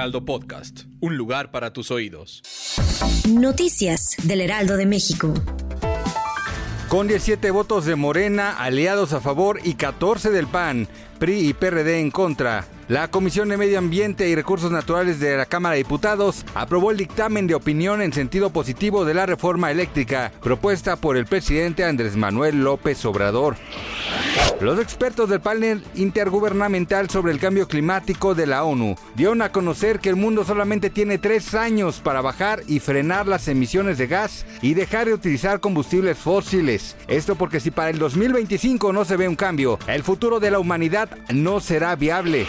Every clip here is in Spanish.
Heraldo Podcast. Un lugar para tus oídos. Noticias del Heraldo de México. Con 17 votos de Morena, aliados a favor y 14 del PAN, PRI y PRD en contra. La Comisión de Medio Ambiente y Recursos Naturales de la Cámara de Diputados aprobó el dictamen de opinión en sentido positivo de la reforma eléctrica propuesta por el presidente Andrés Manuel López Obrador. Los expertos del panel intergubernamental sobre el cambio climático de la ONU dieron a conocer que el mundo solamente tiene tres años para bajar y frenar las emisiones de gas y dejar de utilizar combustibles fósiles. Esto porque si para el 2025 no se ve un cambio, el futuro de la humanidad no será viable.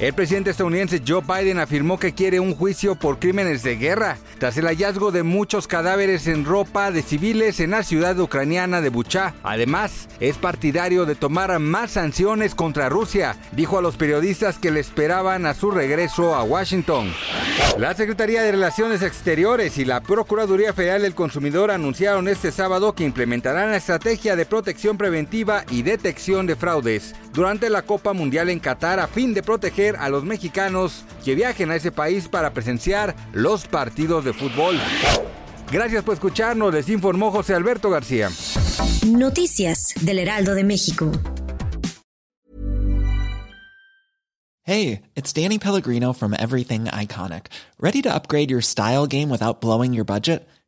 El presidente estadounidense Joe Biden afirmó que quiere un juicio por crímenes de guerra tras el hallazgo de muchos cadáveres en ropa de civiles en la ciudad ucraniana de Bucha. Además, es partidario de tomar más sanciones contra Rusia. Dijo a los periodistas que le esperaban a su regreso a Washington. La Secretaría de Relaciones Exteriores y la Procuraduría Federal del Consumidor anunciaron este sábado que implementarán la estrategia de protección preventiva y detección de fraudes durante la Copa Mundial en Qatar a fin de proteger a los mexicanos que viajen a ese país para presenciar los partidos de fútbol. Gracias por escucharnos, les informó José Alberto García. Noticias del Heraldo de México. Hey, it's Danny Pellegrino from Everything Iconic. ¿Ready to upgrade your style game without blowing your budget?